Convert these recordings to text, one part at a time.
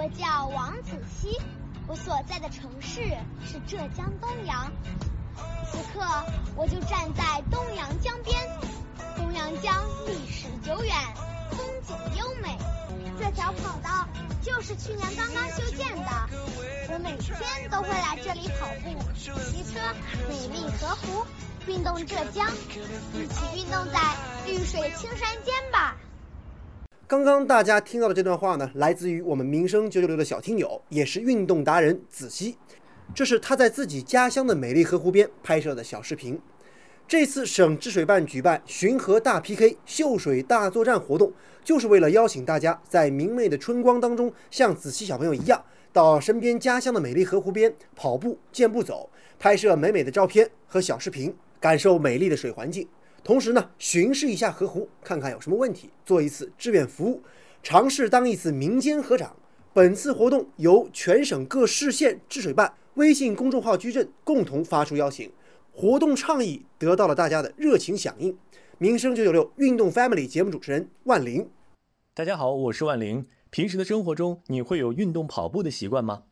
我叫王子熙，我所在的城市是浙江东阳。此刻，我就站在东阳江边。东阳江历史久远，风景优美。这条跑道就是去年刚刚修建的。我每天都会来这里跑步、骑车，美丽河湖，运动浙江，一起运动在绿水青山间吧。刚刚大家听到的这段话呢，来自于我们民生九九六的小听友，也是运动达人子熙。这是他在自己家乡的美丽河湖边拍摄的小视频。这次省治水办举办巡河大 PK、秀水大作战活动，就是为了邀请大家在明媚的春光当中，像子熙小朋友一样，到身边家乡的美丽河湖边跑步、健步走，拍摄美美的照片和小视频，感受美丽的水环境。同时呢，巡视一下河湖，看看有什么问题，做一次志愿服务，尝试当一次民间河长。本次活动由全省各市县治水办微信公众号矩阵共同发出邀请，活动倡议得到了大家的热情响应。民生九九六运动 Family 节目主持人万玲，大家好，我是万玲。平时的生活中，你会有运动跑步的习惯吗？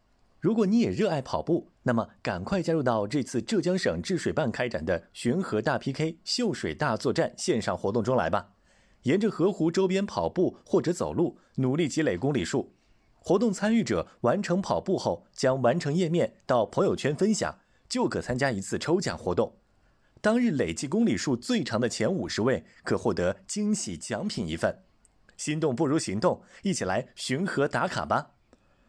如果你也热爱跑步，那么赶快加入到这次浙江省治水办开展的巡河大 PK、秀水大作战线上活动中来吧！沿着河湖周边跑步或者走路，努力积累公里数。活动参与者完成跑步后，将完成页面到朋友圈分享，就可参加一次抽奖活动。当日累计公里数最长的前五十位，可获得惊喜奖品一份。心动不如行动，一起来巡河打卡吧！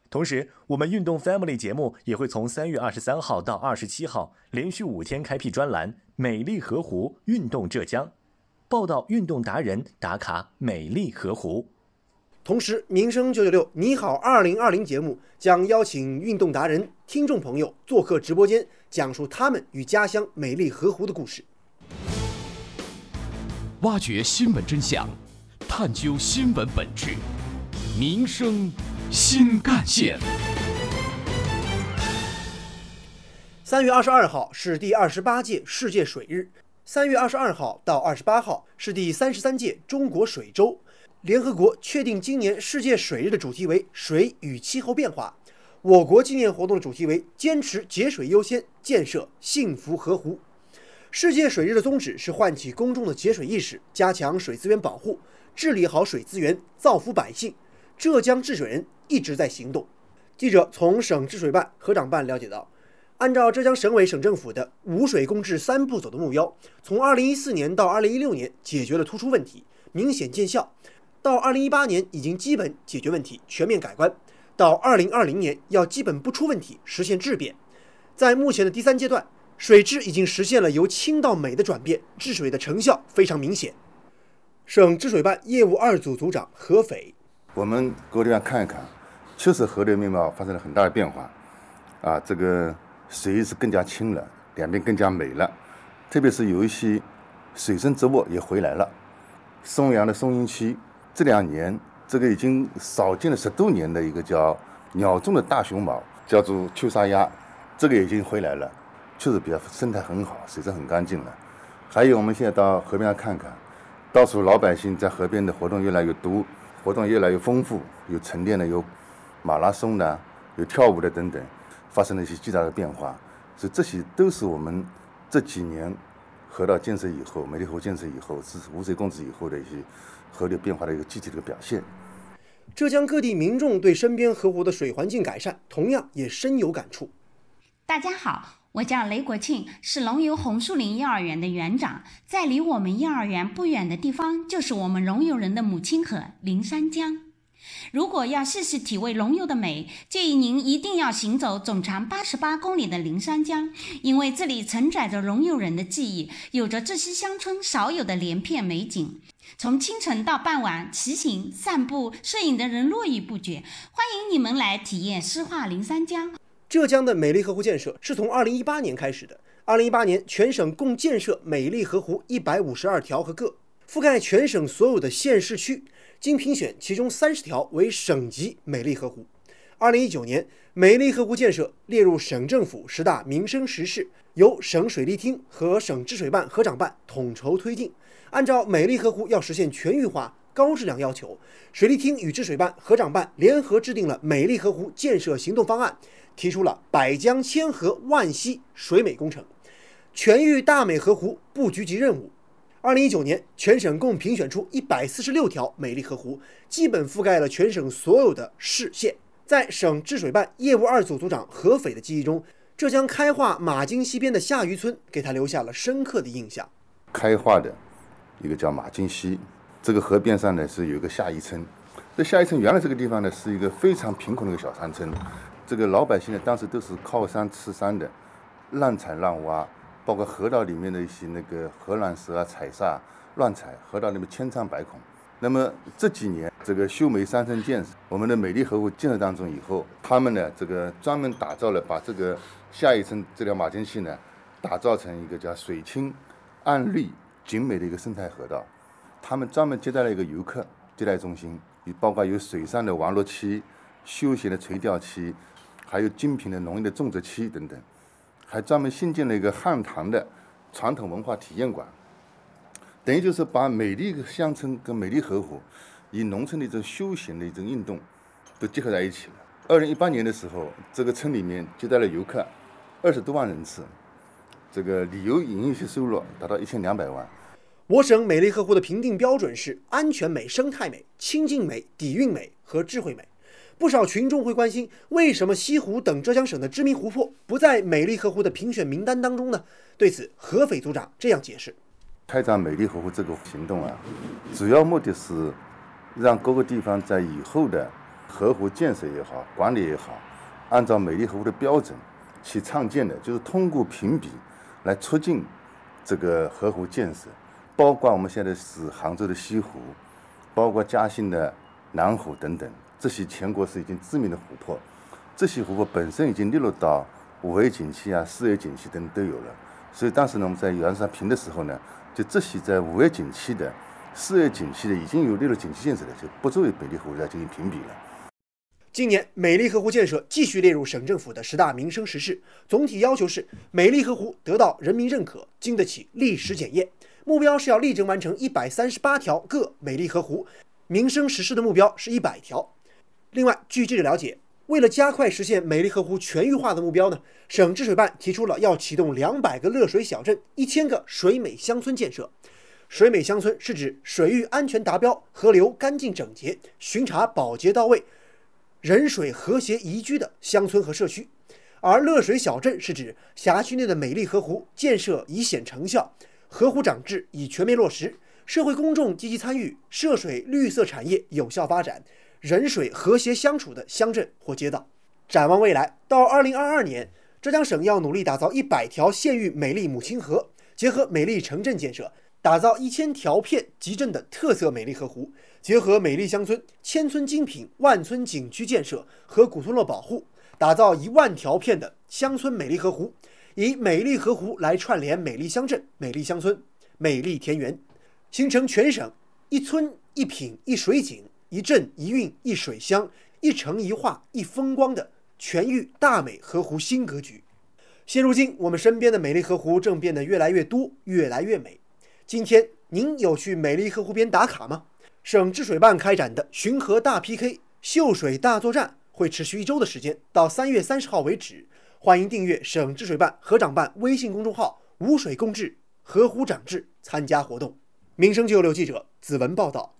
同时，我们运动 Family 节目也会从三月二十三号到二十七号，连续五天开辟专栏“美丽河湖运动浙江”，报道运动达人打卡美丽河湖。同时，民生九九六你好二零二零节目将邀请运动达人、听众朋友做客直播间，讲述他们与家乡美丽河湖的故事，挖掘新闻真相，探究新闻本质，民生。新干线。三月二十二号是第二十八届世界水日，三月二十二号到二十八号是第三十三届中国水周。联合国确定今年世界水日的主题为“水与气候变化”。我国纪念活动的主题为“坚持节水优先，建设幸福河湖”。世界水日的宗旨是唤起公众的节水意识，加强水资源保护，治理好水资源，造福百姓。浙江治水人。一直在行动。记者从省治水办河长办了解到，按照浙江省委省政府的“五水共治三步走”的目标，从2014年到2016年解决了突出问题，明显见效；到2018年已经基本解决问题，全面改观；到2020年要基本不出问题，实现质变。在目前的第三阶段，水质已经实现了由清到美的转变，治水的成效非常明显。省治水办业务二组组长何斐：我们过地方看一看。确实，河流面貌发生了很大的变化，啊，这个水是更加清了，两边更加美了，特别是有一些水生植物也回来了。松阳的松阴区这两年，这个已经少见了十多年的一个叫鸟中的大熊猫，叫做秋沙鸭，这个已经回来了，确实比较生态很好，水质很干净了。还有，我们现在到河边上看看，到处老百姓在河边的活动越来越多，活动越来越丰富，有沉淀的，有。马拉松的，有跳舞的等等，发生了一些巨大的变化，所以这些都是我们这几年河道建设以后、美丽河建设以后、是污水共治以后的一些河流变化的一个具体的表现。浙江各地民众对身边河湖的水环境改善，同样也深有感触。大家好，我叫雷国庆，是龙游红树林幼儿园的园长。在离我们幼儿园不远的地方，就是我们龙游人的母亲河灵山江。如果要细细体味龙游的美，建议您一定要行走总长八十八公里的灵山江，因为这里承载着龙游人的记忆，有着这些乡村少有的连片美景。从清晨到傍晚，骑行、散步、摄影的人络绎不绝。欢迎你们来体验诗画灵山江。浙江的美丽河湖建设是从二零一八年开始的。二零一八年，全省共建设美丽河湖一百五十二条和个，覆盖全省所有的县市区。经评选，其中三十条为省级美丽河湖。二零一九年，美丽河湖建设列入省政府十大民生实事，由省水利厅和省治水办河长办统筹推进。按照美丽河湖要实现全域化、高质量要求，水利厅与治水办、河长办联合制定了美丽河湖建设行动方案，提出了百江千河万溪水美工程，全域大美河湖布局及任务。二零一九年，全省共评选出一百四十六条美丽河湖，基本覆盖了全省所有的市县。在省治水办业务二组组长何斐的记忆中，浙江开化马泾西边的下渔村给他留下了深刻的印象。开化的一个叫马泾西，这个河边上呢是有一个下渔村。这下渔村原来这个地方呢是一个非常贫困的一个小山村，这个老百姓呢当时都是靠山吃山的，滥采滥挖。包括河道里面的一些那个鹅卵石啊、采砂乱采，河道里面千疮百孔。那么这几年这个修煤山村建设，我们的美丽河湖建设当中以后，他们呢这个专门打造了把这个下一层这条马泾溪呢，打造成一个叫水清、岸绿、景美的一个生态河道。他们专门接待了一个游客接待中心，包括有水上的玩乐区、休闲的垂钓区，还有精品的农业的种植区等等。还专门新建了一个汉唐的传统文化体验馆，等于就是把美丽乡村跟美丽河湖，以农村的一种休闲的一种运动，都结合在一起了。二零一八年的时候，这个村里面接待了游客二十多万人次，这个旅游营业税收入达到一千两百万。我省美丽河湖的评定标准是安全美、生态美、清净美、底蕴美和智慧美。不少群众会关心，为什么西湖等浙江省的知名湖泊不在美丽河湖的评选名单当中呢？对此，合肥组长这样解释：开展美丽河湖这个行动啊，主要目的是让各个地方在以后的河湖建设也好、管理也好，按照美丽河湖的标准去创建的，就是通过评比来促进这个河湖建设，包括我们现在是杭州的西湖，包括嘉兴的南湖等等。这些全国是已经知名的湖泊，这些湖泊本身已经列入到五 A 景区啊、四 A 景区等都有了。所以当时呢，我们在原上评的时候呢，就这些在五 A 景区的、四 A 景区的已经有列入景区建设的，就不作为美丽河湖来进行评比了。今年美丽河湖建设继续列入省政府的十大民生实事，总体要求是美丽河湖得到人民认可，经得起历史检验。目标是要力争完成一百三十八条各美丽河湖，民生实事的目标是一百条。另外，据记者了解，为了加快实现美丽河湖全域化的目标呢，省治水办提出了要启动两百个乐水小镇、一千个水美乡村建设。水美乡村是指水域安全达标、河流干净整洁、巡查保洁到位、人水和谐宜居的乡村和社区；而乐水小镇是指辖区内的美丽河湖建设已显成效，河湖长治已全面落实，社会公众积极参与，涉水绿色产业有效发展。人水和谐相处的乡镇或街道。展望未来，到二零二二年，浙江省要努力打造一百条县域美丽母亲河，结合美丽城镇建设，打造一千条片集镇的特色美丽河湖，结合美丽乡村、千村精品、万村景区建设和古村落保护，打造一万条片的乡村美丽河湖，以美丽河湖来串联美丽乡镇、美丽乡村、美丽田园，形成全省一村一品一水景。一镇一韵一水乡，一城一画一风光的全域大美河湖新格局。现如今，我们身边的美丽河湖正变得越来越多，越来越美。今天，您有去美丽河湖边打卡吗？省治水办开展的巡河大 PK 秀水大作战会持续一周的时间，到三月三十号为止。欢迎订阅省治水办河长办微信公众号“无水共治，河湖长治”，参加活动。民生九六记者子文报道。